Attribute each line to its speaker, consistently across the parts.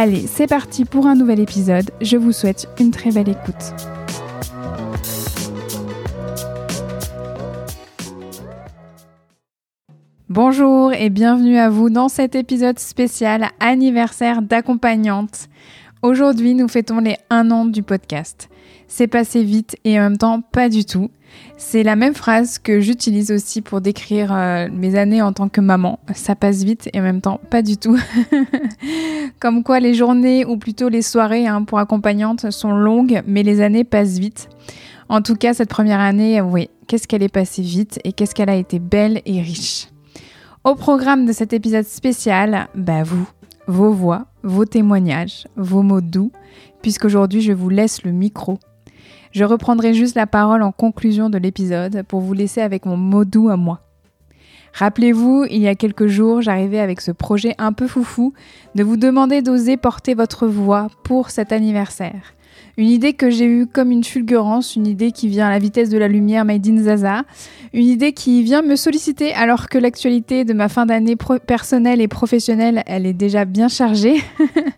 Speaker 1: Allez, c'est parti pour un nouvel épisode. Je vous souhaite une très belle écoute. Bonjour et bienvenue à vous dans cet épisode spécial anniversaire d'accompagnante. Aujourd'hui, nous fêtons les 1 an du podcast. C'est passé vite et en même temps pas du tout. C'est la même phrase que j'utilise aussi pour décrire euh, mes années en tant que maman. Ça passe vite et en même temps pas du tout. Comme quoi les journées ou plutôt les soirées hein, pour accompagnante sont longues mais les années passent vite. En tout cas, cette première année, oui, qu'est-ce qu'elle est passée vite et qu'est-ce qu'elle a été belle et riche. Au programme de cet épisode spécial, bah vous, vos voix, vos témoignages, vos mots doux, puisqu'aujourd'hui je vous laisse le micro je reprendrai juste la parole en conclusion de l'épisode pour vous laisser avec mon mot doux à moi. Rappelez-vous, il y a quelques jours, j'arrivais avec ce projet un peu foufou de vous demander d'oser porter votre voix pour cet anniversaire. Une idée que j'ai eue comme une fulgurance, une idée qui vient à la vitesse de la lumière made in Zaza, une idée qui vient me solliciter alors que l'actualité de ma fin d'année personnelle et professionnelle, elle est déjà bien chargée.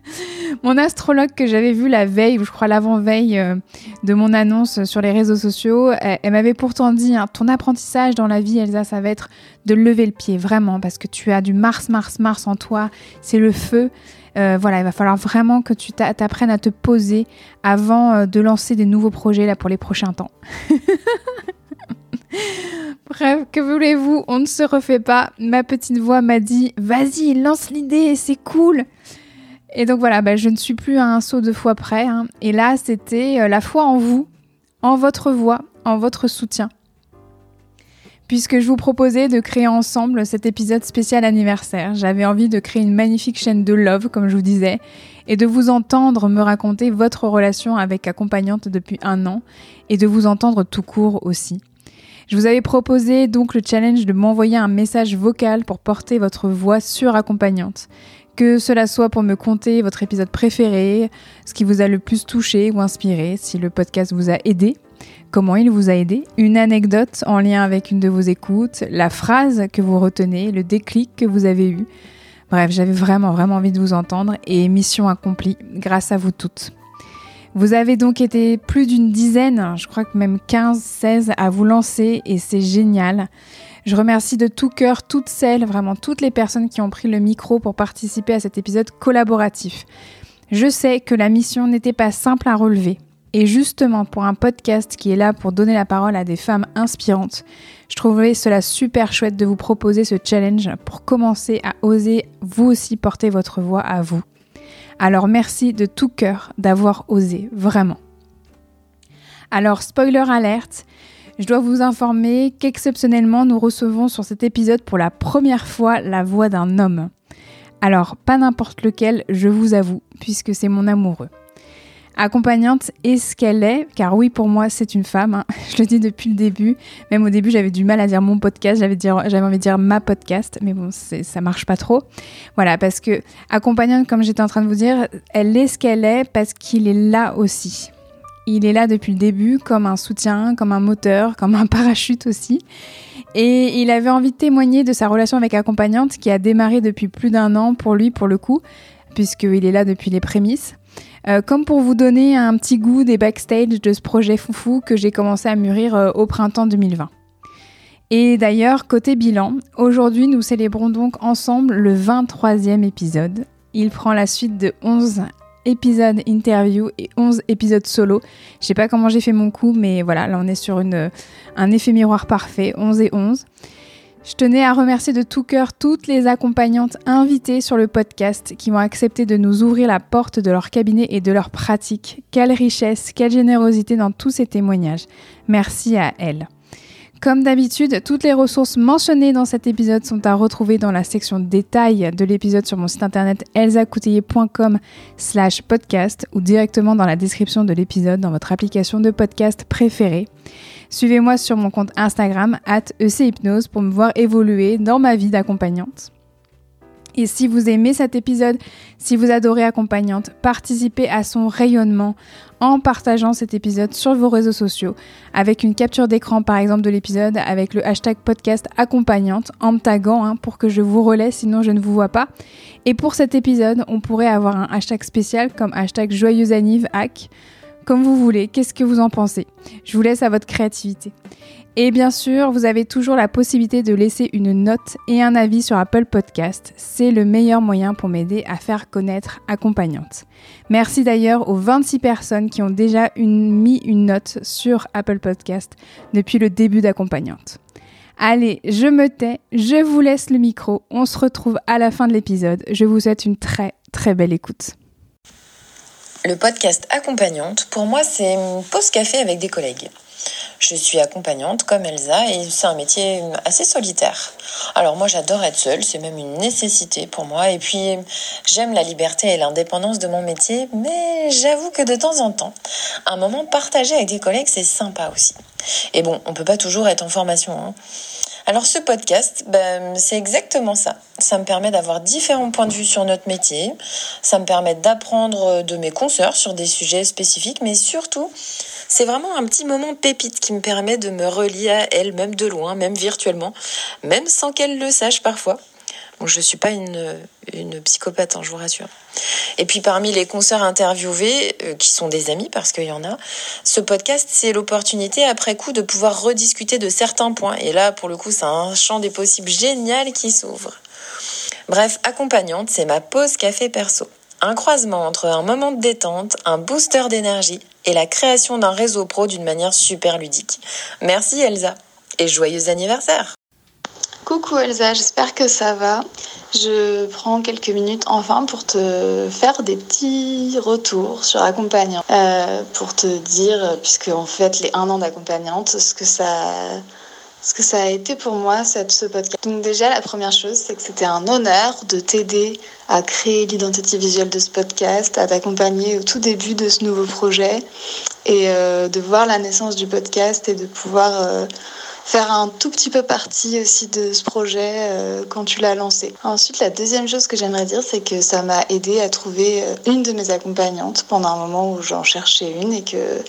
Speaker 1: mon astrologue que j'avais vu la veille, ou je crois l'avant-veille euh, de mon annonce sur les réseaux sociaux, elle, m'avait pourtant dit hein, ton apprentissage dans la vie, Elsa, ça va être de lever le pied, vraiment, parce que tu as du Mars, Mars, Mars en toi, c'est le feu. Euh, voilà, il va falloir vraiment que tu t'apprennes à te poser avant euh, de lancer des nouveaux projets là pour les prochains temps. Bref, que voulez-vous, on ne se refait pas. Ma petite voix m'a dit vas-y, lance l'idée, c'est cool. Et donc voilà, bah, je ne suis plus à un saut de foi près. Hein. Et là, c'était euh, la foi en vous, en votre voix, en votre soutien puisque je vous proposais de créer ensemble cet épisode spécial anniversaire. J'avais envie de créer une magnifique chaîne de love, comme je vous disais, et de vous entendre me raconter votre relation avec accompagnante depuis un an, et de vous entendre tout court aussi. Je vous avais proposé donc le challenge de m'envoyer un message vocal pour porter votre voix sur accompagnante. Que cela soit pour me conter votre épisode préféré, ce qui vous a le plus touché ou inspiré, si le podcast vous a aidé comment il vous a aidé, une anecdote en lien avec une de vos écoutes, la phrase que vous retenez, le déclic que vous avez eu. Bref, j'avais vraiment, vraiment envie de vous entendre et mission accomplie grâce à vous toutes. Vous avez donc été plus d'une dizaine, je crois que même 15, 16 à vous lancer et c'est génial. Je remercie de tout cœur toutes celles, vraiment toutes les personnes qui ont pris le micro pour participer à cet épisode collaboratif. Je sais que la mission n'était pas simple à relever, et justement, pour un podcast qui est là pour donner la parole à des femmes inspirantes, je trouverais cela super chouette de vous proposer ce challenge pour commencer à oser vous aussi porter votre voix à vous. Alors merci de tout cœur d'avoir osé, vraiment. Alors, spoiler alerte, je dois vous informer qu'exceptionnellement, nous recevons sur cet épisode pour la première fois la voix d'un homme. Alors, pas n'importe lequel, je vous avoue, puisque c'est mon amoureux. Accompagnante est ce qu'elle est, car oui, pour moi, c'est une femme. Hein. Je le dis depuis le début. Même au début, j'avais du mal à dire mon podcast, j'avais, envie de dire ma podcast, mais bon, ça marche pas trop. Voilà, parce que accompagnante, comme j'étais en train de vous dire, elle est ce qu'elle est parce qu'il est là aussi. Il est là depuis le début comme un soutien, comme un moteur, comme un parachute aussi. Et il avait envie de témoigner de sa relation avec accompagnante qui a démarré depuis plus d'un an pour lui, pour le coup, puisqu'il est là depuis les prémices. Euh, comme pour vous donner un petit goût des backstage de ce projet foufou que j'ai commencé à mûrir euh, au printemps 2020. Et d'ailleurs, côté bilan, aujourd'hui nous célébrons donc ensemble le 23e épisode. Il prend la suite de 11 épisodes interview et 11 épisodes solo. Je sais pas comment j'ai fait mon coup, mais voilà, là on est sur une, un effet miroir parfait, 11 et 11. Je tenais à remercier de tout cœur toutes les accompagnantes invitées sur le podcast qui m'ont accepté de nous ouvrir la porte de leur cabinet et de leur pratique. Quelle richesse, quelle générosité dans tous ces témoignages. Merci à elles. Comme d'habitude, toutes les ressources mentionnées dans cet épisode sont à retrouver dans la section détails de l'épisode sur mon site internet elsacouteiller.com slash podcast ou directement dans la description de l'épisode dans votre application de podcast préférée. Suivez-moi sur mon compte Instagram, at ECHypnose, pour me voir évoluer dans ma vie d'accompagnante. Et si vous aimez cet épisode, si vous adorez Accompagnante, participez à son rayonnement en partageant cet épisode sur vos réseaux sociaux, avec une capture d'écran par exemple de l'épisode, avec le hashtag podcast accompagnante, en me taguant hein, pour que je vous relaie, sinon je ne vous vois pas. Et pour cet épisode, on pourrait avoir un hashtag spécial comme hashtag joyeuse hack comme vous voulez, qu'est-ce que vous en pensez? Je vous laisse à votre créativité. Et bien sûr, vous avez toujours la possibilité de laisser une note et un avis sur Apple Podcast. C'est le meilleur moyen pour m'aider à faire connaître Accompagnante. Merci d'ailleurs aux 26 personnes qui ont déjà mis une note sur Apple Podcast depuis le début d'Accompagnante. Allez, je me tais, je vous laisse le micro. On se retrouve à la fin de l'épisode. Je vous souhaite une très très belle écoute.
Speaker 2: Le podcast Accompagnante, pour moi, c'est une pause café avec des collègues. Je suis accompagnante comme Elsa et c'est un métier assez solitaire. Alors moi j'adore être seule, c'est même une nécessité pour moi. Et puis j'aime la liberté et l'indépendance de mon métier, mais j'avoue que de temps en temps, un moment partagé avec des collègues c'est sympa aussi. Et bon, on peut pas toujours être en formation. Hein. Alors ce podcast, ben, c'est exactement ça. Ça me permet d'avoir différents points de vue sur notre métier, ça me permet d'apprendre de mes consoeurs sur des sujets spécifiques, mais surtout, c'est vraiment un petit moment pépite qui me permet de me relier à elle, même de loin, même virtuellement, même sans qu'elle le sache parfois. Je ne suis pas une, psychopathe, hein, je vous rassure. Et puis parmi les concerts interviewés, euh, qui sont des amis parce qu'il y en a, ce podcast, c'est l'opportunité après coup de pouvoir rediscuter de certains points. Et là, pour le coup, c'est un champ des possibles génial qui s'ouvre. Bref, accompagnante, c'est ma pause café perso. Un croisement entre un moment de détente, un booster d'énergie et la création d'un réseau pro d'une manière super ludique. Merci Elsa et joyeux anniversaire
Speaker 3: Coucou Elsa, j'espère que ça va. Je prends quelques minutes enfin pour te faire des petits retours sur accompagnant. Euh, pour te dire, puisque en fait les un an d'accompagnante, ce que ça ce que ça a été pour moi cette, ce podcast. Donc déjà la première chose c'est que c'était un honneur de t'aider à créer l'identité visuelle de ce podcast, à t'accompagner au tout début de ce nouveau projet et euh, de voir la naissance du podcast et de pouvoir euh, faire un tout petit peu partie aussi de ce projet euh, quand tu l'as lancé. Ensuite, la deuxième chose que j'aimerais dire, c'est que ça m'a aidé à trouver une de mes accompagnantes pendant un moment où j'en cherchais une et que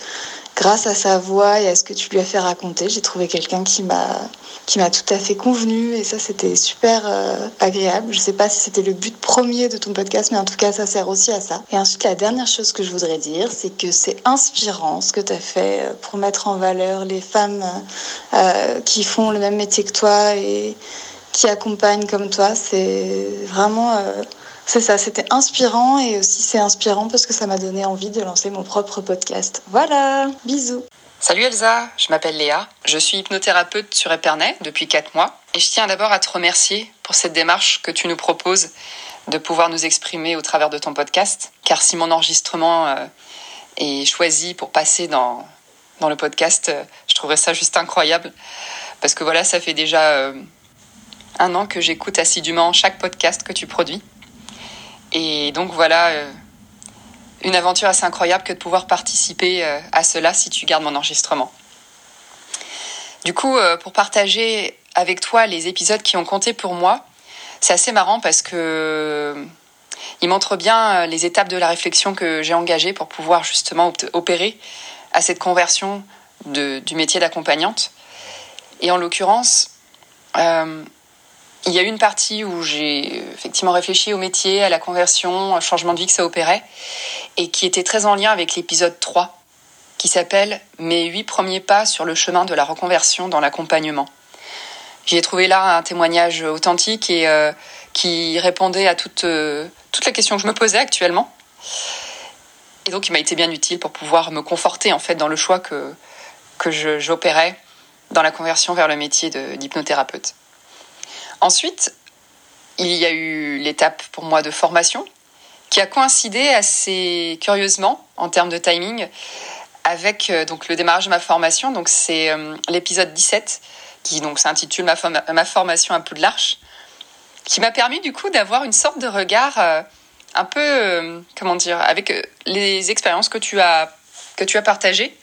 Speaker 3: grâce à sa voix et à ce que tu lui as fait raconter, j'ai trouvé quelqu'un qui m'a qui m'a tout à fait convenu et ça c'était super euh, agréable. Je sais pas si c'était le but premier de ton podcast, mais en tout cas ça sert aussi à ça. Et ensuite la dernière chose que je voudrais dire, c'est que c'est inspirant ce que tu as fait euh, pour mettre en valeur les femmes euh, qui font le même métier que toi et qui accompagnent comme toi. C'est vraiment c'est ça, c'était inspirant et aussi c'est inspirant parce que ça m'a donné envie de lancer mon propre podcast. Voilà, bisous.
Speaker 4: Salut Elsa, je m'appelle Léa, je suis hypnothérapeute sur Epernay depuis 4 mois et je tiens d'abord à te remercier pour cette démarche que tu nous proposes de pouvoir nous exprimer au travers de ton podcast. Car si mon enregistrement euh, est choisi pour passer dans, dans le podcast, euh, je trouverais ça juste incroyable. Parce que voilà, ça fait déjà euh, un an que j'écoute assidûment chaque podcast que tu produis. Et donc voilà, euh, une aventure assez incroyable que de pouvoir participer euh, à cela si tu gardes mon enregistrement. Du coup, euh, pour partager avec toi les épisodes qui ont compté pour moi, c'est assez marrant parce que il montre bien les étapes de la réflexion que j'ai engagée pour pouvoir justement opérer à cette conversion du métier d'accompagnante. Et en l'occurrence, il y a une partie où j'ai effectivement réfléchi au métier, à la conversion, au changement de vie que ça opérait, et qui était très en lien avec l'épisode 3, qui s'appelle Mes huit premiers pas sur le chemin de la reconversion dans l'accompagnement. J'y ai trouvé là un témoignage authentique et euh, qui répondait à toutes, euh, toutes les que je me posais actuellement. Et donc, il m'a été bien utile pour pouvoir me conforter en fait dans le choix que, que j'opérais dans la conversion vers le métier d'hypnothérapeute. Ensuite, il y a eu l'étape pour moi de formation qui a coïncidé assez curieusement en termes de timing avec euh, donc le démarrage de ma formation. Donc c'est euh, l'épisode 17 qui donc s'intitule ma, ma, formation un peu de l'arche, qui m'a permis du coup d'avoir une sorte de regard euh, un peu comment dire avec les expériences que tu as que tu as partagées.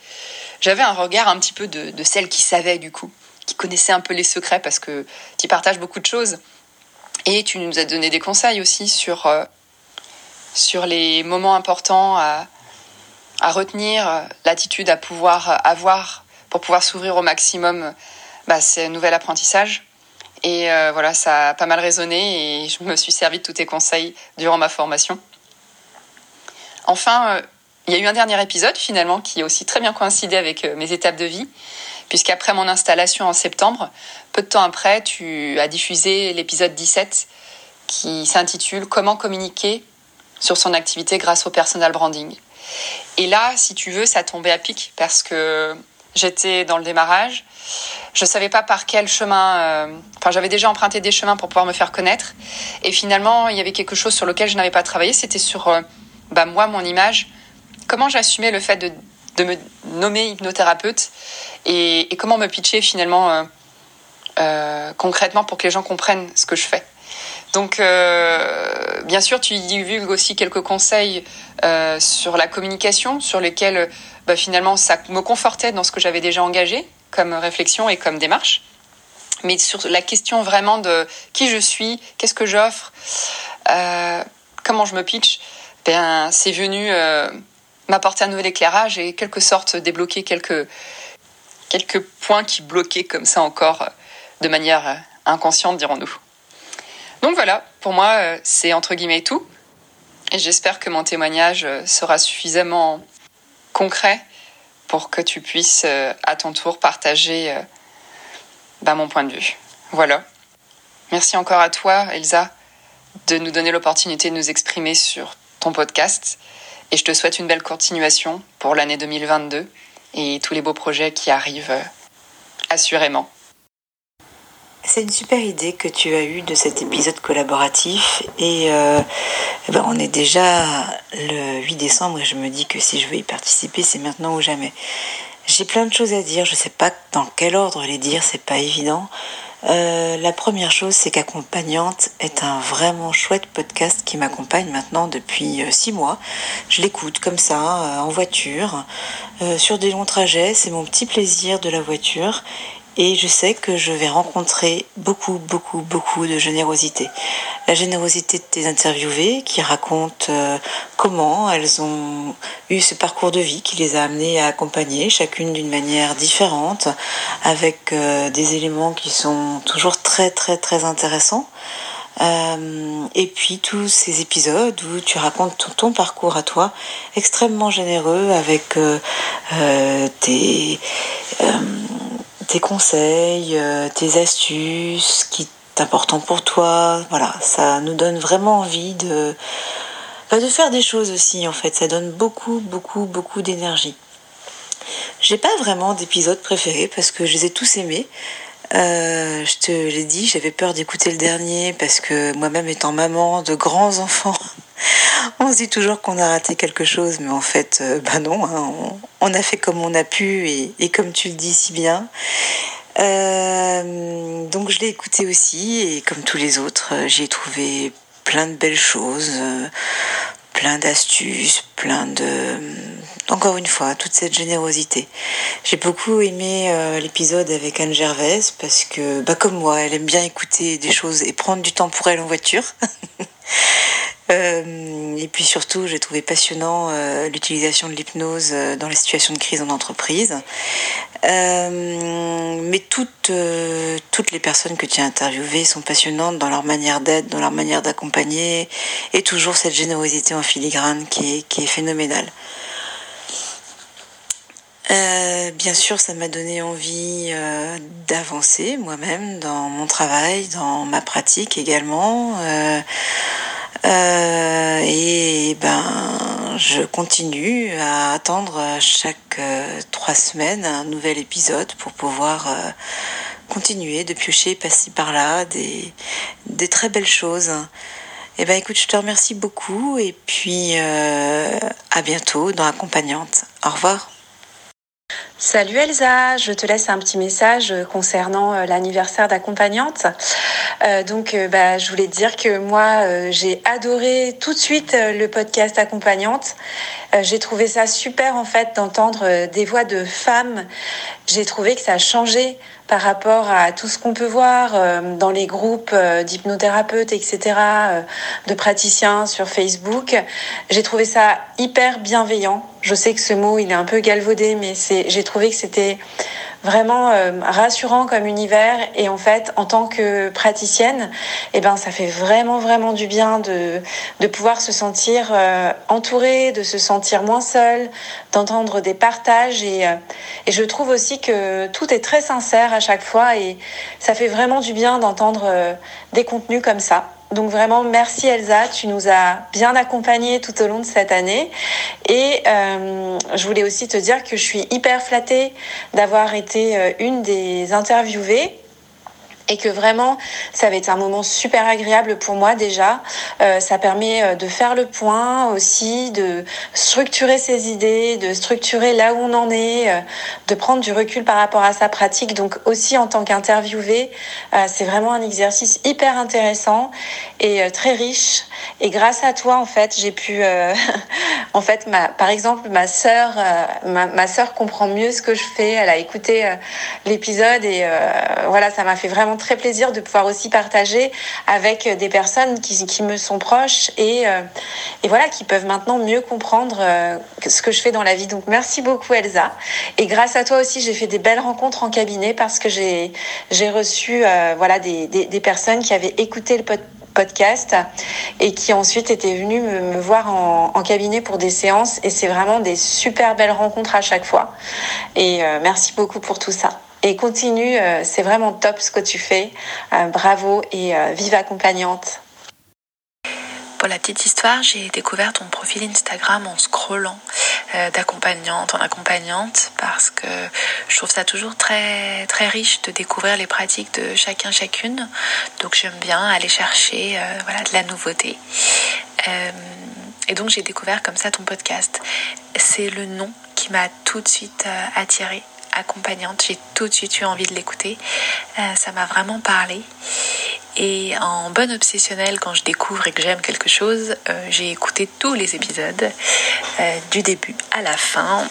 Speaker 4: J'avais un regard un petit peu de, de celle qui savait du coup qui connaissait un peu les secrets parce que tu partages beaucoup de choses. Et tu nous as donné des conseils aussi sur, euh, sur les moments importants à, à retenir, euh, l'attitude à pouvoir avoir pour pouvoir s'ouvrir au maximum bah, un nouvel apprentissage. Et euh, voilà, ça a pas mal résonné et je me suis servi de tous tes conseils durant ma formation. Enfin, il y a eu un dernier épisode finalement qui a aussi très bien coïncidé avec mes étapes de vie puisqu'après mon installation en septembre, peu de temps après, tu as diffusé l'épisode 17 qui s'intitule Comment communiquer sur son activité grâce au personal branding. Et là, si tu veux, ça tombait à pic parce que j'étais dans le démarrage. Je ne savais pas par quel chemin. Euh, enfin, j'avais déjà emprunté des chemins pour pouvoir me faire connaître. Et finalement, il y avait quelque chose sur lequel je n'avais pas travaillé. C'était sur euh, bah, moi, mon image. Comment j'assumais le fait de de me nommer hypnothérapeute et, comment me pitcher finalement euh, euh, concrètement pour que les gens comprennent ce que je fais. Donc, euh, bien sûr, tu divulgues aussi quelques conseils sur la communication, sur lesquels bah, finalement ça me confortait dans ce que j'avais déjà engagé comme réflexion et comme démarche. Mais sur la question vraiment de qui je suis, qu'est-ce que j'offre, comment je me pitch, ben, c'est venu m'apporter un nouvel éclairage et quelque sorte débloquer quelques, quelques points qui bloquaient comme ça encore de manière inconsciente, dirons-nous. Donc voilà, pour moi, euh, c'est entre guillemets tout. Et j'espère que mon témoignage euh, sera suffisamment concret pour que tu puisses euh, à ton tour partager bah, mon point de vue. Voilà. Merci encore à toi, Elsa, de nous donner l'opportunité de nous exprimer sur ton podcast. Et je te souhaite une belle continuation pour l'année 2022 et tous les beaux projets qui arrivent euh, assurément.
Speaker 5: C'est une super idée que tu as eue de cet épisode collaboratif et euh, eh ben on est déjà le 8 décembre et je me dis que si je veux y participer c'est maintenant ou jamais. J'ai plein de choses à dire, je sais pas dans quel ordre les dire, c'est pas évident. Euh, la première chose, c'est qu'Accompagnante est un vraiment chouette podcast qui m'accompagne maintenant depuis euh, six mois. Je l'écoute comme ça, euh, en voiture, sur des longs trajets. C'est mon petit plaisir de la voiture et je sais que je vais rencontrer beaucoup, beaucoup, beaucoup de générosité. La générosité de tes interviewées qui racontent euh, comment elles ont eu ce parcours de vie qui les a amenées à accompagner, chacune d'une manière différente, avec euh, des éléments qui sont toujours très, très, très intéressants. Euh, et puis tous ces épisodes où tu racontes ton, parcours à toi, extrêmement généreux avec tes tes conseils, euh, tes astuces, qui est important pour toi. Voilà, ça nous donne vraiment envie de, bah, de faire des choses aussi en fait. Ça donne beaucoup, beaucoup, beaucoup d'énergie. J'ai pas vraiment d'épisode préféré parce que je les ai tous aimés. Euh, je te l'ai dit, j'avais peur d'écouter le dernier parce que moi-même étant maman de grands enfants, on se dit toujours qu'on a raté quelque chose, mais en fait, euh, ben non, hein, on, a fait comme on a pu et, comme tu le dis si bien. Euh, donc je l'ai écouté aussi et comme tous les autres, j'ai trouvé plein de belles choses, plein d'astuces, plein de... Encore une fois, toute cette générosité. J'ai beaucoup aimé euh, l'épisode avec Anne Gervais parce que, bah, comme moi, elle aime bien écouter des choses et prendre du temps pour elle en voiture. Euh, et puis surtout, j'ai trouvé passionnant l'utilisation de l'hypnose dans les situations de crise en entreprise. mais toutes, toutes les personnes que tu as interviewées sont passionnantes dans leur manière d'être, dans leur manière d'accompagner, et toujours cette générosité en filigrane qui est, phénoménale. Euh, bien sûr, ça m'a donné envie euh, d'avancer moi-même dans mon travail, dans ma pratique également. Euh, et ben, je continue à attendre chaque trois semaines un nouvel épisode pour pouvoir continuer de piocher par-ci par-là des, des très belles choses. Eh ben écoute, je te remercie beaucoup et puis à bientôt dans Accompagnante. Au revoir.
Speaker 6: Salut Elsa, je te laisse un petit message concernant euh, l'anniversaire d'accompagnante. Euh, donc, euh, bah, je voulais te dire que moi, j'ai adoré tout de suite le podcast accompagnante. j'ai trouvé ça super en fait d'entendre des voix de femmes. J'ai trouvé que ça a changé par rapport à tout ce qu'on peut voir dans les groupes d'hypnothérapeutes, etc., de praticiens sur Facebook. J'ai trouvé ça hyper bienveillant. Je sais que ce mot, il est un peu galvaudé, mais j'ai trouvé que c'était vraiment euh, rassurant comme univers. Et en fait en tant que praticienne eh ben ça fait vraiment vraiment du bien de, de pouvoir se sentir euh, entourée de se sentir moins seule d'entendre des partages. Et, euh, et je trouve aussi que tout est très sincère à chaque fois. Et ça fait vraiment du bien d'entendre des contenus comme ça donc vraiment, merci Elsa, tu nous as bien accompagnés tout au long de cette année. Et euh, je voulais aussi te dire que je suis hyper flattée d'avoir été euh, une des interviewées et que vraiment ça va être un moment super agréable pour moi déjà. Euh, ça permet euh, de faire le point aussi, de structurer ses idées, de structurer là où on en est, euh, de prendre du recul par rapport à sa pratique. Donc aussi en tant qu'interviewé, c'est vraiment un exercice hyper intéressant et très riche. Et grâce à toi en fait, j'ai pu, en fait, ma, par exemple, ma sœur, ma, ma sœur comprend mieux ce que je fais. Elle a écouté l'épisode et voilà, ça m'a fait vraiment très plaisir de pouvoir aussi partager avec des personnes qui, me sont proches et, euh, et, voilà, qui peuvent maintenant mieux comprendre euh, ce que je fais dans la vie. Donc merci beaucoup Elsa. Et grâce à toi aussi, j'ai fait des belles rencontres en cabinet parce que j'ai reçu euh, voilà, des, des, personnes qui avaient écouté le podcast et qui ensuite étaient venues me, voir en, cabinet pour des séances et c'est vraiment des super belles rencontres à chaque fois et merci beaucoup pour tout ça. Et continue, euh, c'est vraiment top ce que tu fais. Euh, bravo et euh, vive accompagnante.
Speaker 7: Pour la petite histoire, j'ai découvert ton profil Instagram en scrollant d'accompagnante en accompagnante parce que je trouve ça toujours très très riche de découvrir les pratiques de chacun chacune. Donc j'aime bien aller chercher voilà de la nouveauté. et donc j'ai découvert comme ça ton podcast. C'est le nom qui m'a tout de suite attirée accompagnante. J'ai tout de suite eu envie de l'écouter. Euh, ça m'a vraiment parlé. Et en bonne obsessionnelle, quand je découvre et que j'aime quelque chose, euh, j'ai écouté tous les épisodes, euh, du début à la fin.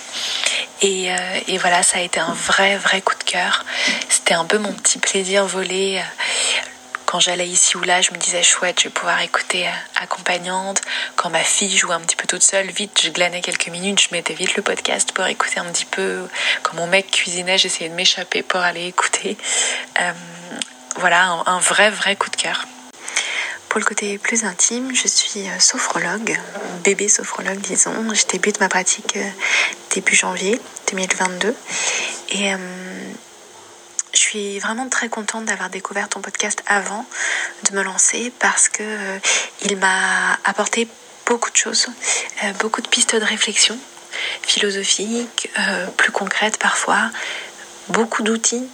Speaker 7: Et, et, voilà, ça a été un vrai, vrai coup de cœur. C'était un peu mon petit plaisir volé quand j'allais ici ou là, je me disais chouette, je vais pouvoir écouter euh, accompagnante. Quand ma fille jouait un petit peu toute seule, vite, je glanais quelques minutes, je mettais vite le podcast pour écouter un petit peu. Quand mon mec cuisinait, j'essayais de m'échapper pour aller écouter. Euh, voilà, un, vrai, vrai coup de cœur. Pour le côté plus intime, je suis euh, sophrologue, bébé sophrologue disons. Je débute ma pratique début janvier 2022. Et je suis vraiment très contente d'avoir découvert ton podcast avant de me lancer parce que euh, il m'a apporté beaucoup de choses, euh, beaucoup de pistes de réflexion philosophiques, euh, plus concrètes parfois, beaucoup d'outils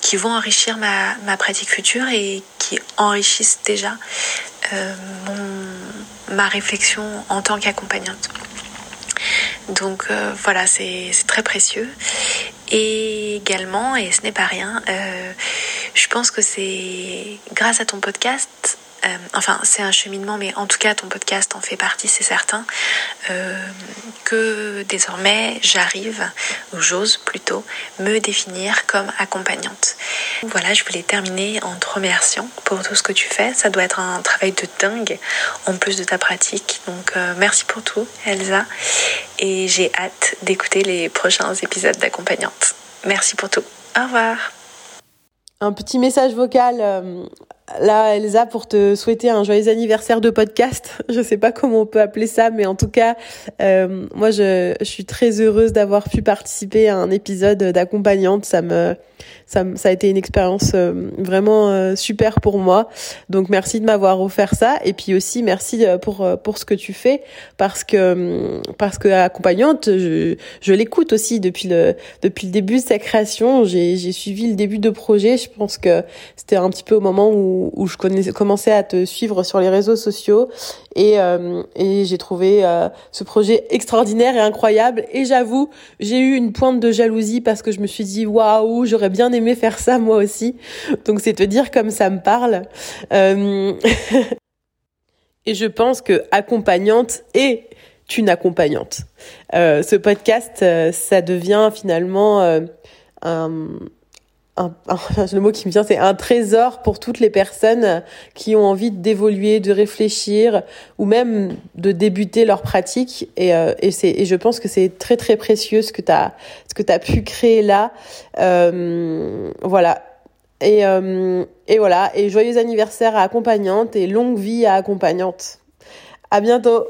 Speaker 7: qui vont enrichir ma, ma, pratique future et qui enrichissent déjà mon, ma réflexion en tant qu'accompagnante. Donc voilà, c'est très précieux. Et également, et ce n'est pas rien, euh, je pense que c'est grâce à ton podcast euh, enfin c'est un cheminement, mais en tout cas ton podcast en fait partie, c'est certain, euh, que désormais j'arrive, ou j'ose plutôt, me définir comme accompagnante. Voilà, je voulais terminer en te remerciant pour tout ce que tu fais. Ça doit être un travail de dingue en plus de ta pratique. Donc euh, merci pour tout, Elsa. Et j'ai hâte d'écouter les prochains épisodes d'accompagnante. Merci pour tout. Au revoir.
Speaker 8: Un petit message vocal là, Elsa, pour te souhaiter un joyeux anniversaire de podcast. Je sais pas comment on peut appeler ça, mais en tout cas, euh, moi, je, je, suis très heureuse d'avoir pu participer à un épisode d'accompagnante. Ça me, ça, ça, a été une expérience euh, vraiment euh, super pour moi. Donc, merci de m'avoir offert ça. Et puis aussi, merci euh, pour, pour ce que tu fais, parce que, parce que accompagnante, je, je l'écoute aussi depuis le, depuis le début de sa création. J'ai suivi le début de projet. Je pense que c'était un petit peu au moment où où, je commençais à te suivre sur les réseaux sociaux. Et, euh, et j'ai trouvé euh, ce projet extraordinaire et incroyable. Et j'avoue j'ai eu une pointe de jalousie parce que je me suis dit waouh j'aurais bien aimé faire ça moi aussi. Donc c'est te dire comme ça me parle. Euh... et je pense que accompagnante est une accompagnante. Ce podcast ça devient finalement un un, le mot qui me vient, c'est un trésor pour toutes les personnes qui ont envie d'évoluer, de réfléchir ou même de débuter leur pratique. Et, euh, et, et je pense que c'est très très précieux ce que tu as, ce que as pu créer là. Euh, voilà. Et, euh, et voilà. Et joyeux anniversaire à accompagnante et longue vie à accompagnante. À bientôt.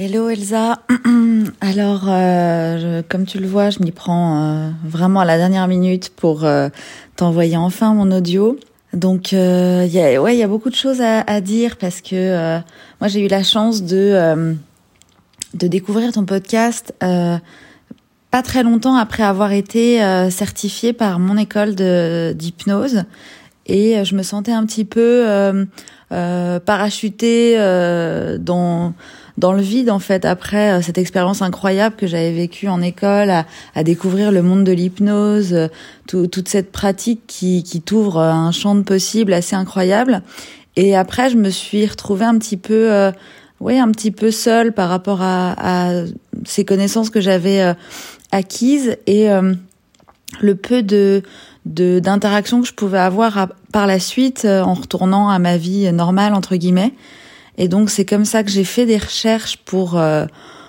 Speaker 9: Hello Elsa. Alors, euh, comme tu le vois, je m'y prends euh, vraiment à la dernière minute pour euh, t'envoyer enfin mon audio. Donc, il y a, ouais, il y a beaucoup de choses à, à dire parce que moi j'ai eu la chance de de découvrir ton podcast pas très longtemps après avoir été certifiée par mon école d'hypnose et je me sentais un petit peu parachutée dans dans le vide en fait après euh, cette expérience incroyable que j'avais vécue en école à, à, découvrir le monde de l'hypnose euh, toute cette pratique qui, qui t'ouvre un champ de possibles assez incroyable. Et après je me suis retrouvée un petit peu euh, oui un petit peu seule par rapport à, à ces connaissances que j'avais euh, acquises et le peu de d'interactions que je pouvais avoir par la suite en retournant à ma vie normale entre guillemets et donc c'est comme ça que j'ai fait des recherches pour euh,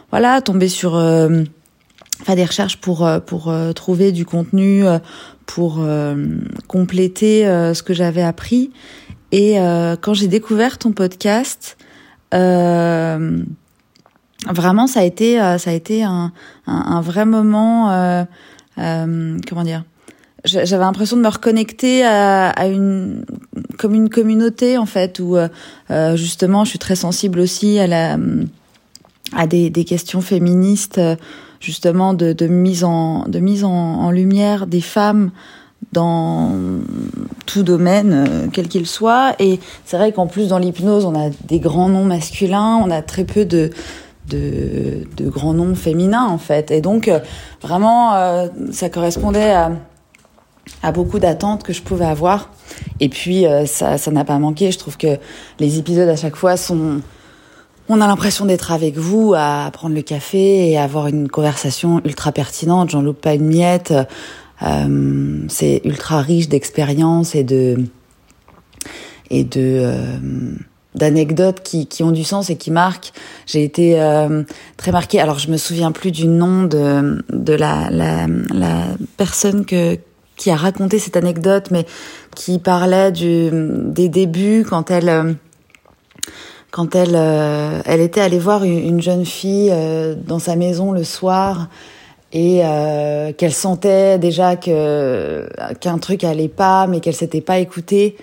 Speaker 9: voilà tomber sur euh, enfin des recherches pour euh, pour trouver du contenu pour compléter ce que j'avais appris. Et quand j'ai découvert ton podcast, vraiment ça a été ça a été un, un, un vrai moment comment dire j'avais l'impression de me reconnecter à, une comme une communauté en fait où euh, justement je suis très sensible aussi à la à des, des questions féministes justement de, de mise en de mise en, en lumière des femmes dans tout domaine euh, quel qu'il soit. Et c'est vrai qu'en plus dans l'hypnose on a des grands noms masculins on a très peu de de, de grands noms féminins en fait. Et donc euh, vraiment euh, ça correspondait à à beaucoup d'attentes que je pouvais avoir. Et puis euh, ça, ça n'a pas manqué. Je trouve que les épisodes à chaque fois sont, on a l'impression d'être avec vous à prendre le café et avoir une conversation ultra pertinente. J'en loupe pas une miette. Euh, c'est ultra riche d'expériences et de et de euh, d'anecdotes qui, qui ont du sens et qui marquent. J'ai été euh, très marquée. Alors je me souviens plus du nom de de la la, la personne que qui a raconté cette anecdote, mais qui parlait du, des débuts quand elle euh, quand elle euh, elle était allée voir une, jeune fille euh, dans sa maison le soir et qu'elle sentait déjà que qu'un truc allait pas, mais qu'elle s'était pas écoutée.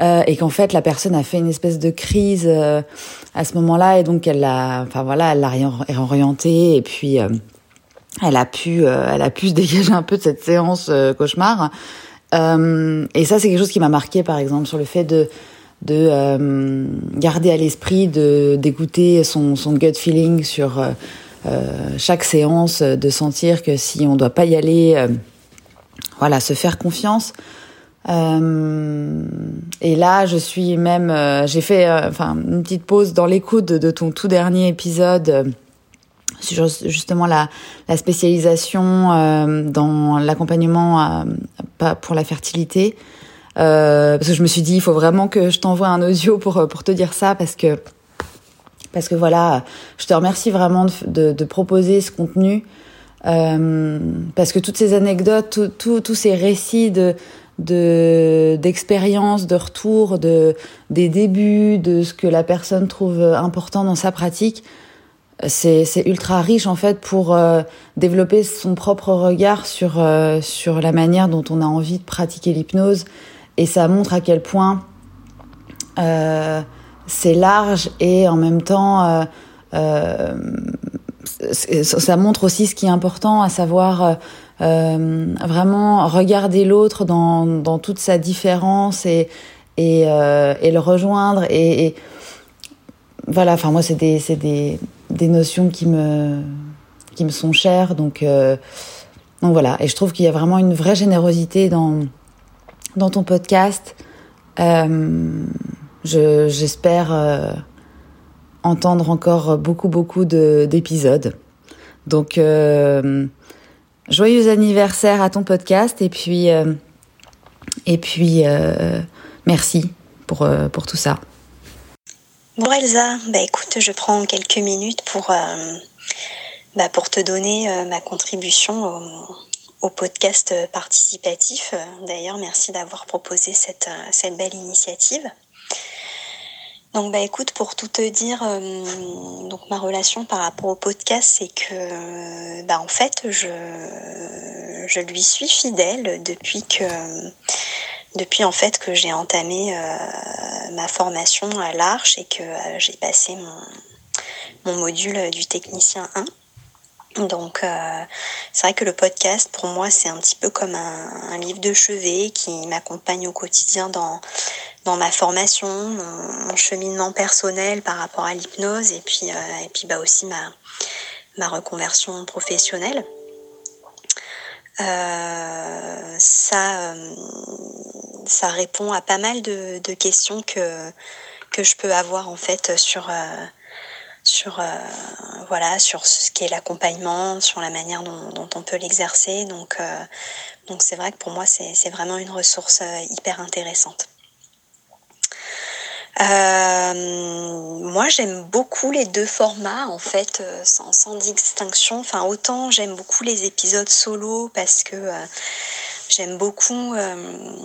Speaker 9: et qu'en fait la personne a fait une espèce de crise à ce moment-là et donc elle l'a enfin voilà elle l'a réorientée et puis elle a pu, euh, elle a pu se dégager un peu de cette séance euh, cauchemar. Euh, et ça, c'est quelque chose qui m'a marqué, par exemple, sur le fait de de garder à l'esprit, de d'écouter son, son gut feeling sur chaque séance, de sentir que si on doit pas y aller, voilà, se faire confiance. et là, je suis même, j'ai fait, enfin, une petite pause dans l'écoute de, ton tout dernier épisode justement la, spécialisation dans l'accompagnement pour la fertilité. Euh, parce que je me suis dit, il faut vraiment que je t'envoie un audio pour, pour te dire ça, parce que, parce que voilà, je te remercie vraiment de, proposer ce contenu, euh, parce que toutes ces anecdotes, tous ces récits de de d'expériences, de retours, de des débuts, de ce que la personne trouve important dans sa pratique, c'est c'est ultra riche en fait pour euh, développer son propre regard sur euh, sur la manière dont on a envie de pratiquer l'hypnose et ça montre à quel point euh, c'est large et en même temps euh, euh, ça montre aussi ce qui est important, à savoir euh, vraiment regarder l'autre dans, dans toute sa différence et, et, et le rejoindre. Et, et voilà, enfin moi c'est des, des, des notions qui me, qui me sont chères. Donc, euh, donc voilà, et je trouve qu'il y a vraiment une vraie générosité dans, dans ton podcast. Euh, J'espère euh, entendre encore beaucoup, beaucoup d'épisodes. Donc, joyeux anniversaire à ton podcast et puis, et puis merci pour, pour tout ça.
Speaker 10: Bon Elsa, bah écoute, je prends quelques minutes pour, bah, pour te donner ma contribution au, podcast participatif. D'ailleurs, merci d'avoir proposé cette, cette belle initiative. Donc bah écoute, pour tout te dire, euh, donc ma relation par rapport au podcast, c'est que bah en fait je je lui suis fidèle depuis que depuis en fait que j'ai entamé euh, ma formation à l'Arche et que euh, j'ai passé mon module du technicien 1. Donc euh, c'est vrai que le podcast pour moi c'est un petit peu comme un, livre de chevet qui m'accompagne au quotidien dans dans ma formation, mon, mon, cheminement personnel par rapport à l'hypnose et puis et puis bah aussi ma ma reconversion professionnelle. Euh, ça euh, ça répond à pas mal de, de, questions que que je peux avoir en fait sur sur euh, voilà sur ce qu'est l'accompagnement, sur la manière dont, dont on peut l'exercer. Donc donc c'est vrai que pour moi c'est vraiment une ressource hyper intéressante. Euh, moi, j'aime beaucoup les deux formats, en fait, sans, sans distinction. Enfin, autant j'aime beaucoup les épisodes solo parce que euh, j'aime beaucoup euh,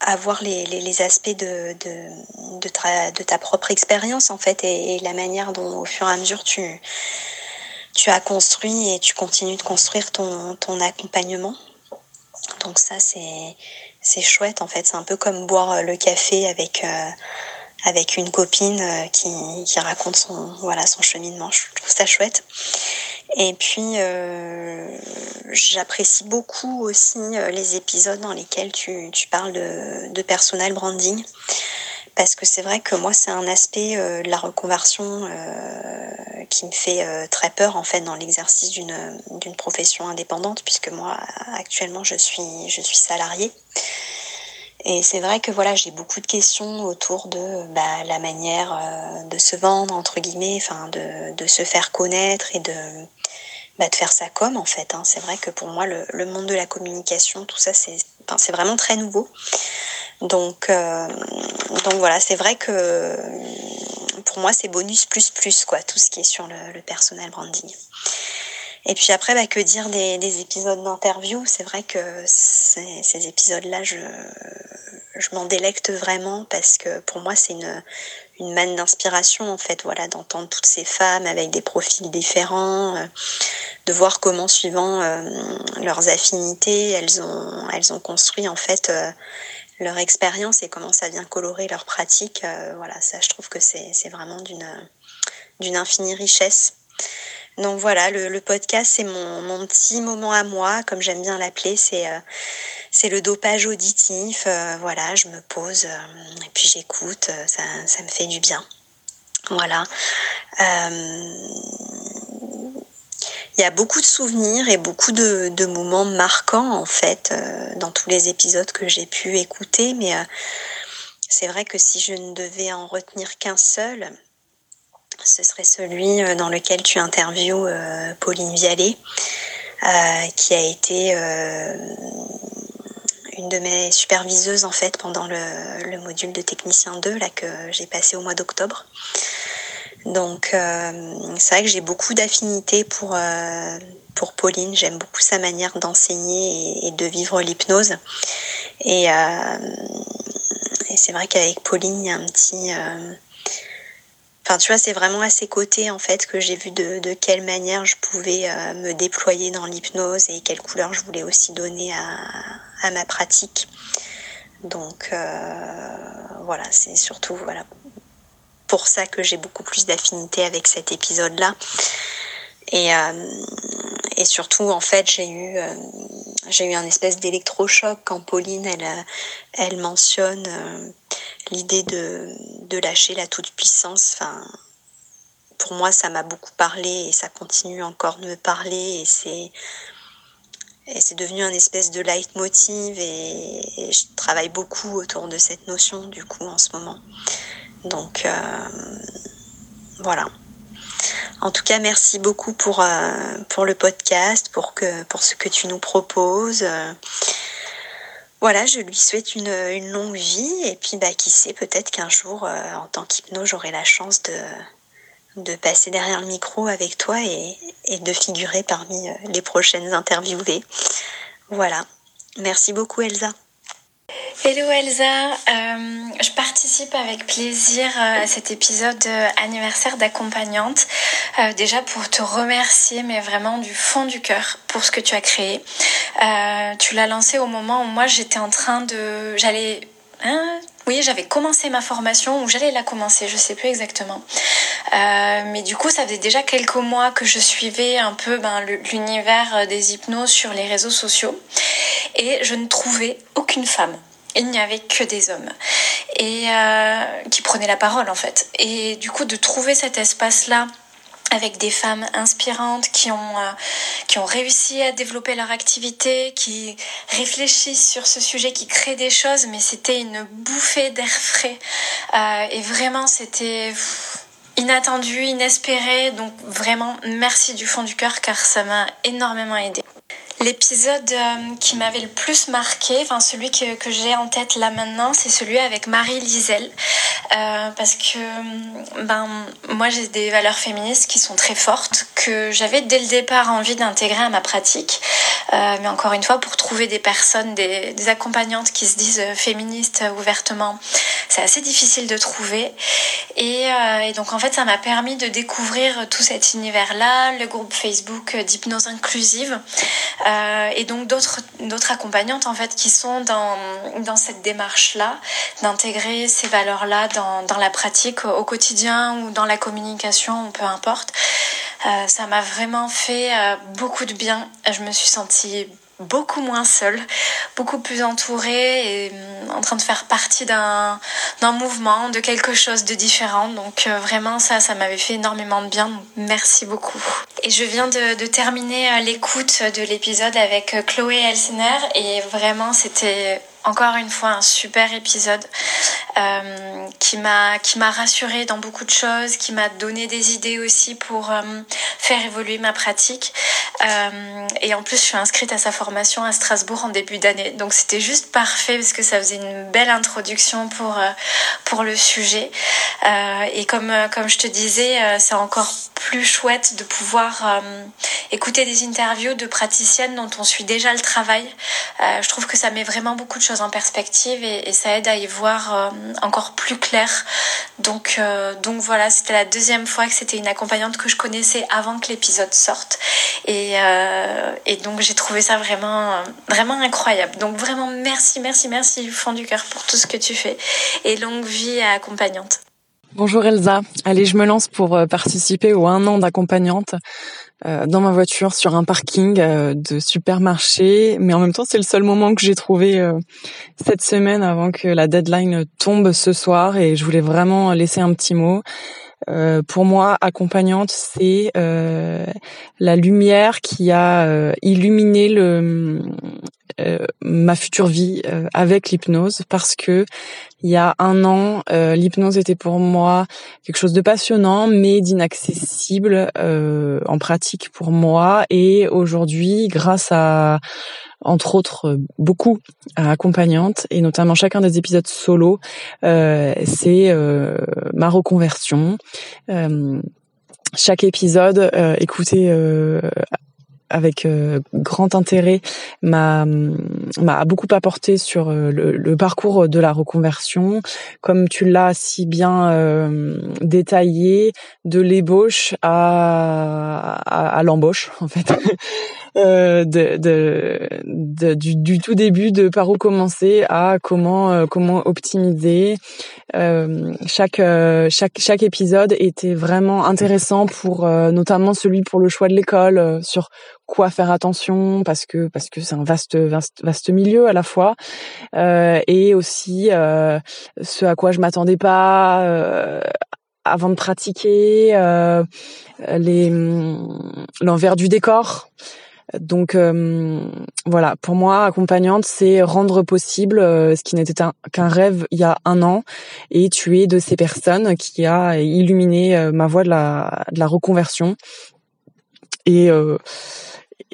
Speaker 10: avoir les, les, les, aspects de, de, de, ta, de ta propre expérience en fait et, et, la manière dont au fur et à mesure tu, tu as construit et tu continues de construire ton, ton accompagnement. Donc ça c'est chouette en fait, c'est un peu comme boire le café avec euh, avec une copine euh, qui, qui raconte son voilà son cheminement. Je trouve ça chouette. Et puis, euh, j'apprécie beaucoup aussi euh, les épisodes dans lesquels tu, tu parles de, de, personal branding. Parce que c'est vrai que moi, c'est un aspect euh, de la reconversion euh, qui me fait euh, très peur, en fait, dans l'exercice d'une profession indépendante, puisque moi, actuellement, je suis, je suis salariée. Et c'est vrai que voilà, j'ai beaucoup de questions autour de bah, la manière de se vendre entre guillemets, de, de se faire connaître et de bah, de faire sa com en fait. Hein. C'est vrai que pour moi le, le, monde de la communication, tout ça c'est vraiment très nouveau. Donc euh, donc voilà, c'est vrai que pour moi c'est bonus plus plus quoi, tout ce qui est sur le, le personal branding. Et puis après, bah, que dire des, des épisodes d'interview? C'est vrai que ces, épisodes-là, je, je m'en délecte vraiment parce que pour moi, c'est une, une manne d'inspiration, en fait, voilà, d'entendre toutes ces femmes avec des profils différents, euh, de voir comment, suivant euh, leurs affinités, elles ont, elles ont construit, en fait, euh, leur expérience et comment ça vient colorer leur pratique. voilà, ça, je trouve que c'est vraiment d'une infinie richesse. Donc voilà, le, podcast, c'est mon, mon, petit moment à moi, comme j'aime bien l'appeler. C'est euh, le dopage auditif. Euh, voilà, je me pose euh, et puis j'écoute. Ça, ça me fait du bien. Voilà. Il il y a beaucoup de souvenirs et beaucoup de, de moments marquants en fait dans tous les épisodes que j'ai pu écouter, mais c'est vrai que si je ne devais en retenir qu'un seul, ce serait celui dans lequel tu interviews Pauline Vialet, qui a été une de mes superviseuses en fait pendant le, module de technicien 2 là que j'ai passé au mois d'octobre. Donc euh, c'est vrai que j'ai beaucoup d'affinités pour, euh, Pauline, j'aime beaucoup sa manière d'enseigner et, de vivre l'hypnose. Euh, et c'est vrai qu'avec Pauline, il y a un petit Enfin, tu vois, c'est vraiment à ses côtés, en fait, que j'ai vu de, quelle manière je pouvais euh, me déployer dans l'hypnose et quelle couleur je voulais aussi donner à, à ma pratique. Donc, euh, voilà, c'est surtout voilà, pour ça que j'ai beaucoup plus d'affinité avec cet épisode-là. Et, euh, et surtout, en fait, j'ai eu, euh, eu un espèce d'électrochoc quand Pauline, elle, euh, elle mentionne l'idée de, de lâcher la toute-puissance. Enfin, pour moi, ça m'a beaucoup parlé et ça continue encore de me parler. Et c'est, et c'est devenu un espèce de leitmotiv et, et, je travaille beaucoup autour de cette notion du coup en ce moment. Donc voilà. En tout cas, merci beaucoup pour, euh, le podcast, pour, ce que tu nous proposes. Voilà, je lui souhaite une, longue vie et puis bah, qui sait, peut-être qu'un jour, euh, en tant qu'hypno, j'aurai la chance de, passer derrière le micro avec toi et, et de figurer parmi euh, les prochaines interviewées. Voilà. Merci beaucoup Elsa.
Speaker 11: Hello Elsa, euh, je participe avec plaisir euh, à cet épisode euh, anniversaire d'accompagnante. Déjà pour te remercier, mais vraiment du fond du cœur pour ce que tu as créé. Tu l'as lancé au moment où moi j'étais en train de, j'allais, hein, oui, j'avais commencé ma formation ou j'allais la commencer, je sais plus exactement. Euh, mais du coup, ça faisait déjà quelques mois que je suivais un peu ben, l'univers des hypnoses sur les réseaux sociaux et je ne trouvais aucune femme il n'y avait que des hommes et euh, qui prenaient la parole en fait. Et du coup, de trouver cet espace-là avec des femmes inspirantes qui ont, euh, qui ont réussi à développer leur activité, qui réfléchissent sur ce sujet, qui créent des choses, mais c'était une bouffée d'air frais. Euh, et vraiment, c'était inattendu, inespéré. Donc vraiment, merci du fond du cœur car ça m'a énormément aidé. L'épisode euh, qui m'avait le plus marqué, enfin celui que, que j'ai en tête là maintenant, c'est celui avec Marie Lisel. Euh, parce que ben, moi j'ai des valeurs féministes qui sont très fortes, que j'avais dès le départ envie d'intégrer à ma pratique. Euh, mais encore une fois, pour trouver des personnes, des, accompagnantes qui se disent féministes ouvertement, c'est assez difficile de trouver. Euh, et donc en fait, ça m'a permis de découvrir tout cet univers-là, le groupe Facebook d'hypnose inclusive. Euh, et donc d'autres accompagnantes en fait qui sont dans, dans cette démarche là d'intégrer ces valeurs là dans, dans la pratique au quotidien ou dans la communication peu importe. Euh, ça m'a vraiment fait euh, beaucoup de bien. Je me suis sentie beaucoup moins seule, beaucoup plus entourée et mm, en train de faire partie d'un mouvement, de quelque chose de différent. Donc euh, vraiment ça, ça m'avait fait énormément de bien. Merci beaucoup. Et je viens de, terminer euh, l'écoute de l'épisode avec euh, Chloé Elsener et vraiment c'était encore une fois un super épisode euh, qui m'a qui rassurée dans beaucoup de choses, qui m'a donné des idées aussi pour euh, faire évoluer ma pratique. Euh, et en plus, je suis inscrite à sa formation à Strasbourg en début d'année, donc c'était juste parfait parce que ça faisait une belle introduction pour euh, pour le sujet. Euh, et comme comme je te disais, c'est encore plus chouette de pouvoir écouter des interviews de praticiennes dont on suit déjà le travail. je trouve que ça met vraiment beaucoup de choses en perspective et, et ça aide à y voir encore plus clair. Donc, donc voilà, c'était la deuxième fois que c'était une accompagnante que je connaissais avant que l'épisode sorte. Et, euh, et donc j'ai trouvé ça vraiment, vraiment incroyable. Donc vraiment merci, merci, merci du fond du cœur pour tout ce que tu fais. Et longue vie à accompagnante.
Speaker 12: Bonjour Elsa. Allez, je me lance pour participer au un an d'accompagnante. Euh, dans ma voiture sur un parking euh, de supermarché. Mais en même temps, c'est le seul moment que j'ai trouvé euh, cette semaine avant que la deadline tombe ce soir. Et je voulais vraiment laisser un petit mot. Euh, pour moi, accompagnante, c'est euh, la lumière qui a euh, illuminé le ma future vie avec l'hypnose, parce que il y a un an, l'hypnose était pour moi quelque chose de passionnant, mais d'inaccessible en pratique pour moi. Et aujourd'hui, grâce à entre autres euh, beaucoup accompagnantes et notamment chacun des épisodes solo, euh, c'est euh, ma reconversion. chaque épisode écouté avec grand intérêt m'a m'a beaucoup apporté sur le, parcours de la reconversion comme tu l'as si bien détaillé de l'ébauche à, à l'embauche en fait euh, de, de, du, du, tout début de par où commencer à comment euh, comment optimiser. Euh, chaque euh, chaque chaque épisode était vraiment intéressant pour notamment celui pour le choix de l'école sur quoi faire attention parce que parce que c'est un vaste, vaste milieu à la fois et aussi ce à quoi je m'attendais pas avant de pratiquer les l'envers du décor donc euh, voilà, pour moi, accompagnante, c'est rendre possible euh, ce qui n'était qu'un rêve il y a un an, et tu es de ces personnes qui a illuminé euh, ma voie de la, reconversion. Et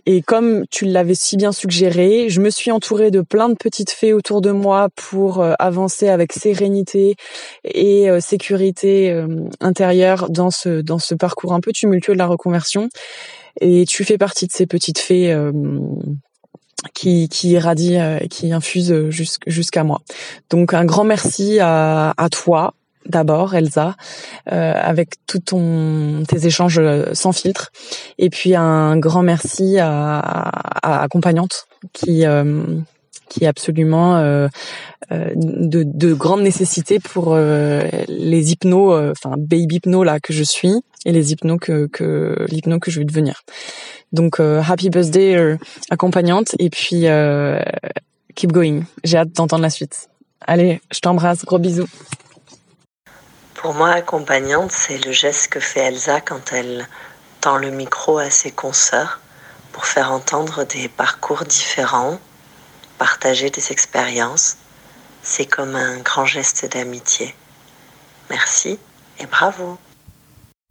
Speaker 12: et comme tu l'avais si bien suggéré, je me suis entourée de plein de petites fées autour de moi pour avancer avec sérénité et sécurité intérieure dans ce parcours un peu tumultueux de la reconversion. Et tu fais partie de ces petites fées euh, qui, qui irradient, euh, qui infusent jusqu'à moi. Donc un grand merci à, à toi, d'abord Elsa euh, avec tout ton tes échanges sans filtre et puis un grand merci à, à, accompagnante qui euh, qui est absolument euh, de, de grande nécessité pour les hypnos enfin baby hypno là que je suis et les hypnos que, que que je veux devenir. Donc euh, happy birthday euh, accompagnante et puis euh, keep going. J'ai hâte d'entendre la suite. Allez, je t'embrasse, gros bisous.
Speaker 5: Pour moi, accompagnante, c'est le geste que fait Elsa quand elle tend le micro à ses consoeurs pour faire entendre des parcours différents, partager des expériences. C'est comme un grand geste d'amitié. Merci et bravo.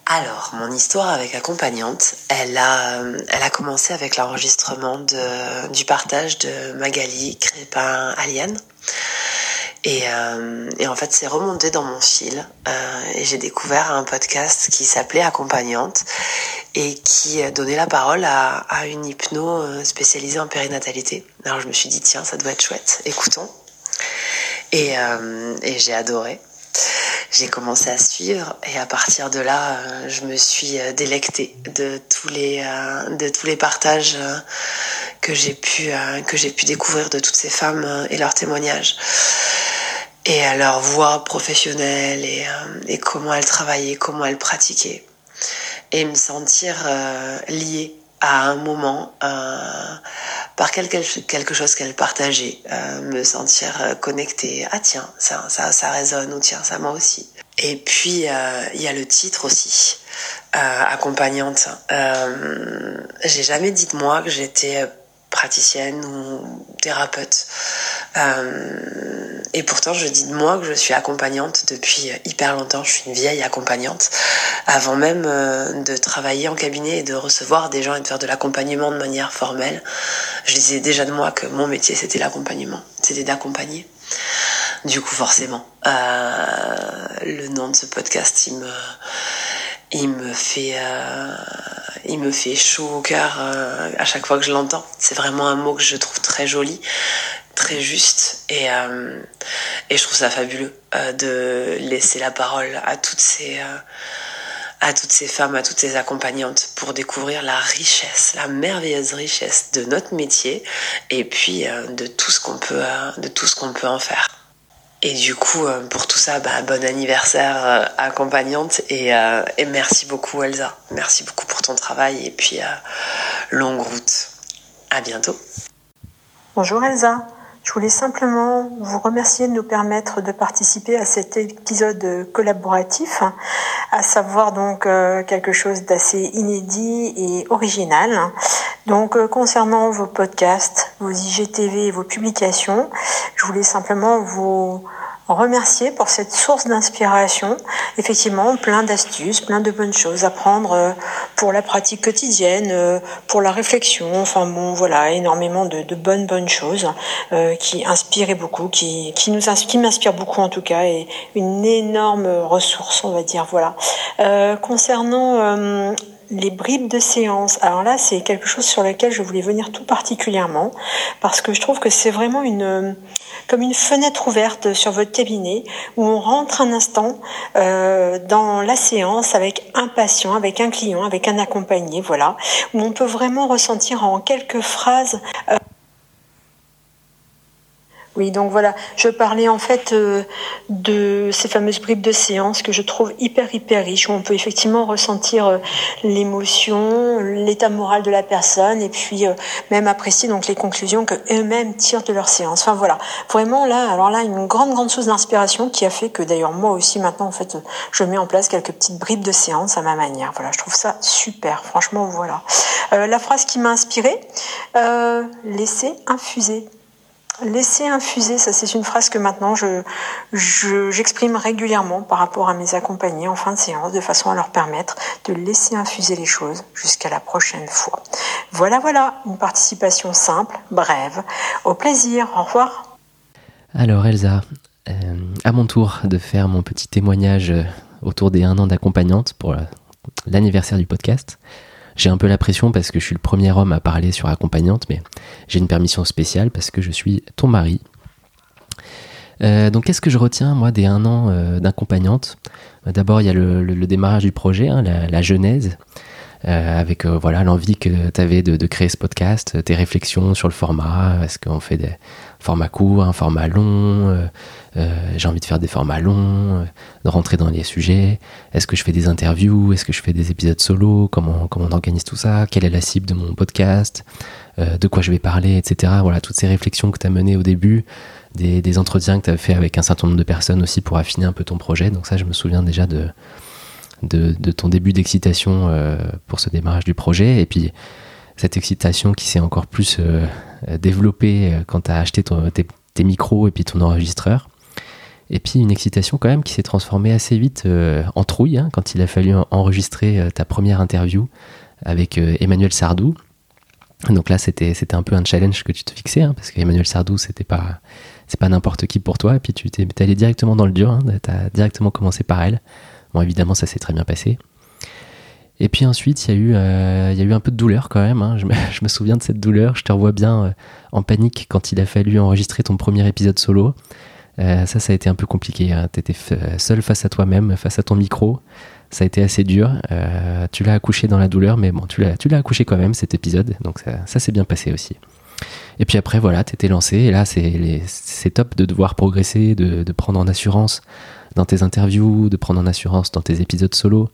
Speaker 13: Alors, mon histoire avec accompagnante, elle a, elle a commencé avec l'enregistrement du partage de Magali créé par Aliane. Et, euh, et, en fait, c'est remonté dans mon fil euh, et j'ai découvert un podcast qui s'appelait Accompagnante et qui donnait la parole à, à une hypno euh, spécialisée en périnatalité. Alors je me suis dit, tiens, ça doit être chouette, écoutons. Et, et j'ai adoré j'ai commencé à suivre et à partir de là, euh, je me suis euh, délectée de tous les euh, de tous les partages que j'ai pu que j'ai pu découvrir de toutes ces femmes et leurs témoignages et leur voix professionnelle et, et comment elles travaillaient, comment elles pratiquaient et me sentir liée à un moment par quelque, quelque chose qu'elle partageait, euh, me sentir euh, connectée. Ah tiens, ça, ça, ça résonne, ou tiens, ça moi aussi. Et puis, euh, il y a le titre aussi, accompagnante. J'ai jamais dit de moi que j'étais praticienne ou thérapeute. Euh, et pourtant, je dis de moi que je suis accompagnante depuis hyper longtemps. Je suis une vieille accompagnante. Avant même euh, de travailler en cabinet et de recevoir des gens et de faire de l'accompagnement de manière formelle, je disais déjà de moi que mon métier, c'était l'accompagnement. C'était d'accompagner. Du coup, forcément, euh, le nom de ce podcast, il me, il me fait, euh, il me fait chaud au cœur euh, à chaque fois que je l'entends. C'est vraiment un mot que je trouve très joli, très juste, et, euh, et je trouve ça fabuleux de laisser la parole à toutes ces à toutes ces femmes, à toutes ces accompagnantes pour découvrir la richesse, la merveilleuse richesse de notre métier et puis de tout ce qu'on peut, de tout ce qu'on peut en faire. Et du coup, euh, pour tout ça, bah, bon anniversaire euh, accompagnante euh, et, merci beaucoup Elsa. Merci beaucoup pour ton travail et puis longue route. À bientôt.
Speaker 14: Bonjour Elsa. Je voulais simplement vous remercier de nous permettre de participer à cet épisode collaboratif, à savoir donc quelque chose d'assez inédit et original. Donc euh, concernant vos podcasts, vos IGTV et vos publications, je voulais simplement vous remercier pour cette source d'inspiration. Effectivement, plein d'astuces, plein de bonnes choses à prendre euh, pour la pratique quotidienne, euh, pour la réflexion. Enfin bon, voilà, énormément de, de bonnes bonnes choses euh, qui inspirent beaucoup, qui, qui nous qui m'inspirent beaucoup en tout cas, et une énorme ressource, on va dire. Voilà. Euh, concernant les bribes de séance. Alors là, c'est quelque chose sur lequel je voulais venir tout particulièrement parce que je trouve que c'est vraiment une comme une fenêtre ouverte sur votre cabinet où on rentre un instant euh, dans la séance avec un patient, avec un client, avec un accompagné, voilà, où on peut vraiment ressentir en quelques phrases. Euh, oui, donc voilà, je parlais en fait euh, de ces fameuses bribes de séance que je trouve hyper hyper riches, où on peut effectivement ressentir euh, l'émotion, l'état moral de la personne, et puis euh, même apprécier donc les conclusions que eux-mêmes tirent de leur séance. Enfin voilà, vraiment là, alors là, une grande grande source d'inspiration qui a fait que d'ailleurs moi aussi maintenant en fait, je mets en place quelques petites bribes de séance à ma manière. Voilà, je trouve ça super. Franchement, voilà. la phrase qui m'a inspirée, laissez infuser Laisser infuser, ça c'est une phrase que maintenant je, j'exprime régulièrement par rapport à mes accompagnés en fin de séance, de façon à leur permettre de laisser infuser les choses jusqu'à la prochaine fois. Voilà, voilà, une participation simple, brève. Au plaisir, au revoir.
Speaker 15: Alors Elsa, euh, à mon tour de faire mon petit témoignage euh, autour des un an d'accompagnante pour euh, l'anniversaire du podcast. J'ai un peu la pression parce que je suis le premier homme à parler sur accompagnante, mais j'ai une permission spéciale parce que je suis ton mari. Euh, donc qu'est-ce que je retiens moi des un an euh, d'accompagnante? D'abord il y a le, démarrage du projet, hein, la, genèse, euh, avec voilà l'envie que tu avais de, de, créer ce podcast, tes réflexions sur le format, est-ce qu'on fait des formats courts, un format long euh, j'ai envie de faire des formats longs, euh, de rentrer dans les sujets. Est-ce que je fais des interviews? Est-ce que je fais des épisodes solo? Comment, comment on organise tout ça? Quelle est la cible de mon podcast? Euh, De quoi je vais parler, etc. Voilà, toutes ces réflexions que tu as menées au début, des, des entretiens que tu as fait avec un certain nombre de personnes aussi pour affiner un peu ton projet. Donc ça, je me souviens déjà de, de, ton début d'excitation pour ce démarrage du projet. Et puis cette excitation qui s'est encore plus développée quand tu as acheté tes, micros et puis ton enregistreur. Et puis une excitation quand même qui s'est transformée assez vite euh, en trouille hein, quand il a fallu enregistrer euh, ta première interview avec euh, Emmanuel Sardou. Donc là c'était un peu un challenge que tu te fixais hein, parce qu'Emmanuel Sardou c'était pas c'est pas n'importe qui pour toi et puis tu t'es allé directement dans le dur, hein, tu as directement commencé par elle. Bon évidemment ça s'est très bien passé. Et puis ensuite, il y, a eu, un peu de douleur quand même. Hein. Je, me, souviens de cette douleur. Je te revois bien en panique quand il a fallu enregistrer ton premier épisode solo. Euh, ça, ça a été un peu compliqué. Hein. Tu étais seul face à toi-même, face à ton micro. Ça a été assez dur. Euh, tu l'as accouché dans la douleur, mais bon, tu l'as, accouché quand même cet épisode. Donc ça, ça s'est bien passé aussi. Et puis après, voilà, t'étais lancé. Et là, c'est, top de devoir progresser, de, prendre en assurance dans tes interviews, de prendre en assurance dans tes épisodes solo.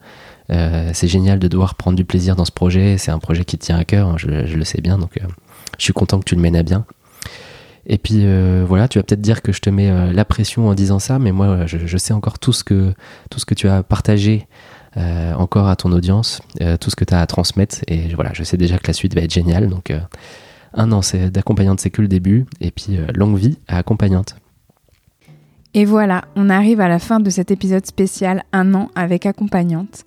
Speaker 15: Euh, c'est génial de devoir prendre du plaisir dans ce projet. C'est un projet qui te tient à cœur, hein, je, le sais bien. Donc, euh, je suis content que tu le mènes à bien. Et puis euh, voilà, tu vas peut-être dire que je te mets euh, la pression en disant ça, mais moi je, sais encore tout ce que, tout ce que tu as partagé euh, encore à ton audience, tout ce que tu as à transmettre. Et voilà, je sais déjà que la suite va être géniale. Donc un an d'accompagnante, c'est que le début. Et puis longue vie à accompagnante.
Speaker 1: Et voilà, on arrive à la fin de cet épisode spécial Un an avec accompagnante.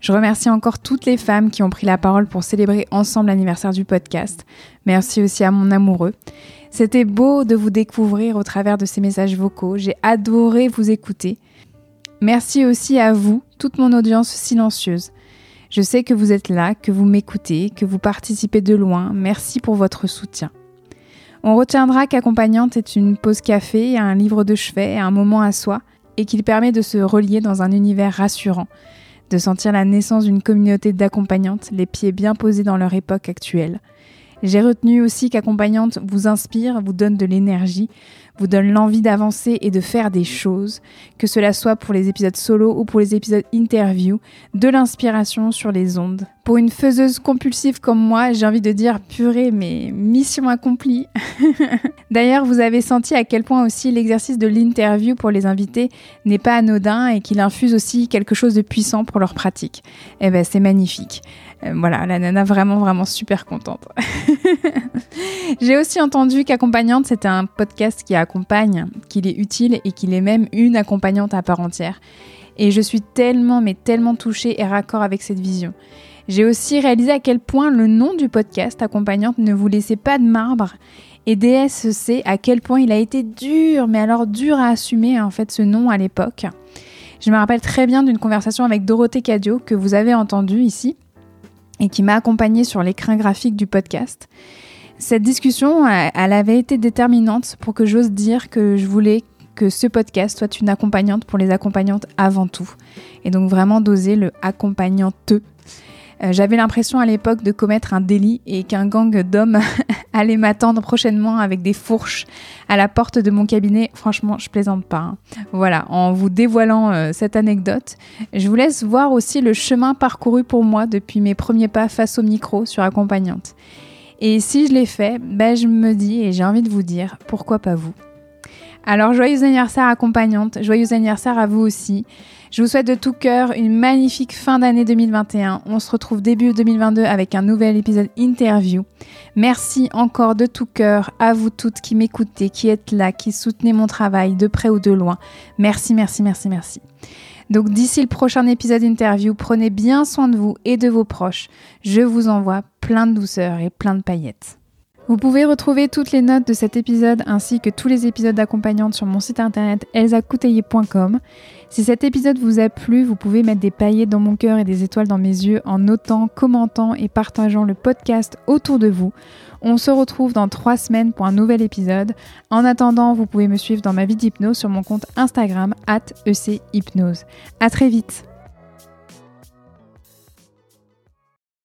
Speaker 1: Je remercie encore toutes les femmes qui ont pris la parole pour célébrer ensemble l'anniversaire du podcast. Merci aussi à mon amoureux. C'était beau de vous découvrir au travers de ces messages vocaux. J'ai adoré vous écouter. Merci aussi à vous, toute mon audience silencieuse. Je sais que vous êtes là, que vous m'écoutez, que vous participez de loin. Merci pour votre soutien. On retiendra qu'accompagnante est une pause café, un livre de chevet, un moment à soi, et qu'il permet de se relier dans un univers rassurant, de sentir la naissance d'une communauté d'accompagnantes, les pieds bien posés dans leur époque actuelle. J'ai retenu aussi qu'accompagnante vous inspire, vous donne de l'énergie, vous donne l'envie d'avancer et de faire des choses, que cela soit pour les épisodes solo ou pour les épisodes interview, de l'inspiration sur les ondes. Pour une faiseuse compulsive comme moi, j'ai envie de dire purée, mais mission accomplie. D'ailleurs, vous avez senti à quel point aussi l'exercice de l'interview pour les invités n'est pas anodin et qu'il infuse aussi quelque chose de puissant pour leur pratique. Eh ben, c'est magnifique. Euh, voilà, la nana vraiment, vraiment super contente. J'ai aussi entendu qu'accompagnante, c'était un podcast qui accompagne, qu'il est utile et qu'il est même une accompagnante à part entière. Et je suis tellement, mais tellement touchée et raccord avec cette vision. J'ai aussi réalisé à quel point le nom du podcast accompagnante ne vous laissait pas de marbre. Et DS sait à quel point il a été dur, mais alors dur à assumer en fait ce nom à l'époque. Je me rappelle très bien d'une conversation avec Dorothée Cadio que vous avez entendue ici et qui m'a accompagnée sur l'écran graphique du podcast. Cette discussion, elle avait été déterminante pour que j'ose dire que je voulais que ce podcast soit une accompagnante pour les accompagnantes avant tout. Et donc vraiment d'oser le accompagnanteux j'avais l'impression à l'époque de commettre un délit et qu'un gang d'hommes allait m'attendre prochainement avec des fourches à la porte de mon cabinet. Franchement, je plaisante pas. Hein. Voilà, en vous dévoilant euh, cette anecdote, je vous laisse voir aussi le chemin parcouru pour moi depuis mes premiers pas face au micro sur accompagnante. Et si je l'ai fait, ben je me dis et j'ai envie de vous dire, pourquoi pas vous? Alors joyeux anniversaire accompagnante, joyeux anniversaire à vous aussi. Je vous souhaite de tout cœur une magnifique fin d'année 2021. On se retrouve début 2022 avec un nouvel épisode interview. Merci encore de tout cœur à vous toutes qui m'écoutez, qui êtes là, qui soutenez mon travail de près ou de loin. Merci, merci, merci, merci. Donc d'ici le prochain épisode interview, prenez bien soin de vous et de vos proches. Je vous envoie plein de douceur et plein de paillettes. Vous pouvez retrouver toutes les notes de cet épisode ainsi que tous les épisodes d'accompagnante sur mon site internet elsacouteiller.com. Si cet épisode vous a plu, vous pouvez mettre des paillettes dans mon cœur et des étoiles dans mes yeux en notant, commentant et partageant le podcast autour de vous. On se retrouve dans trois semaines pour un nouvel épisode. En attendant, vous pouvez me suivre dans ma vie d'hypnose sur mon compte Instagram at ECHypnose. À très vite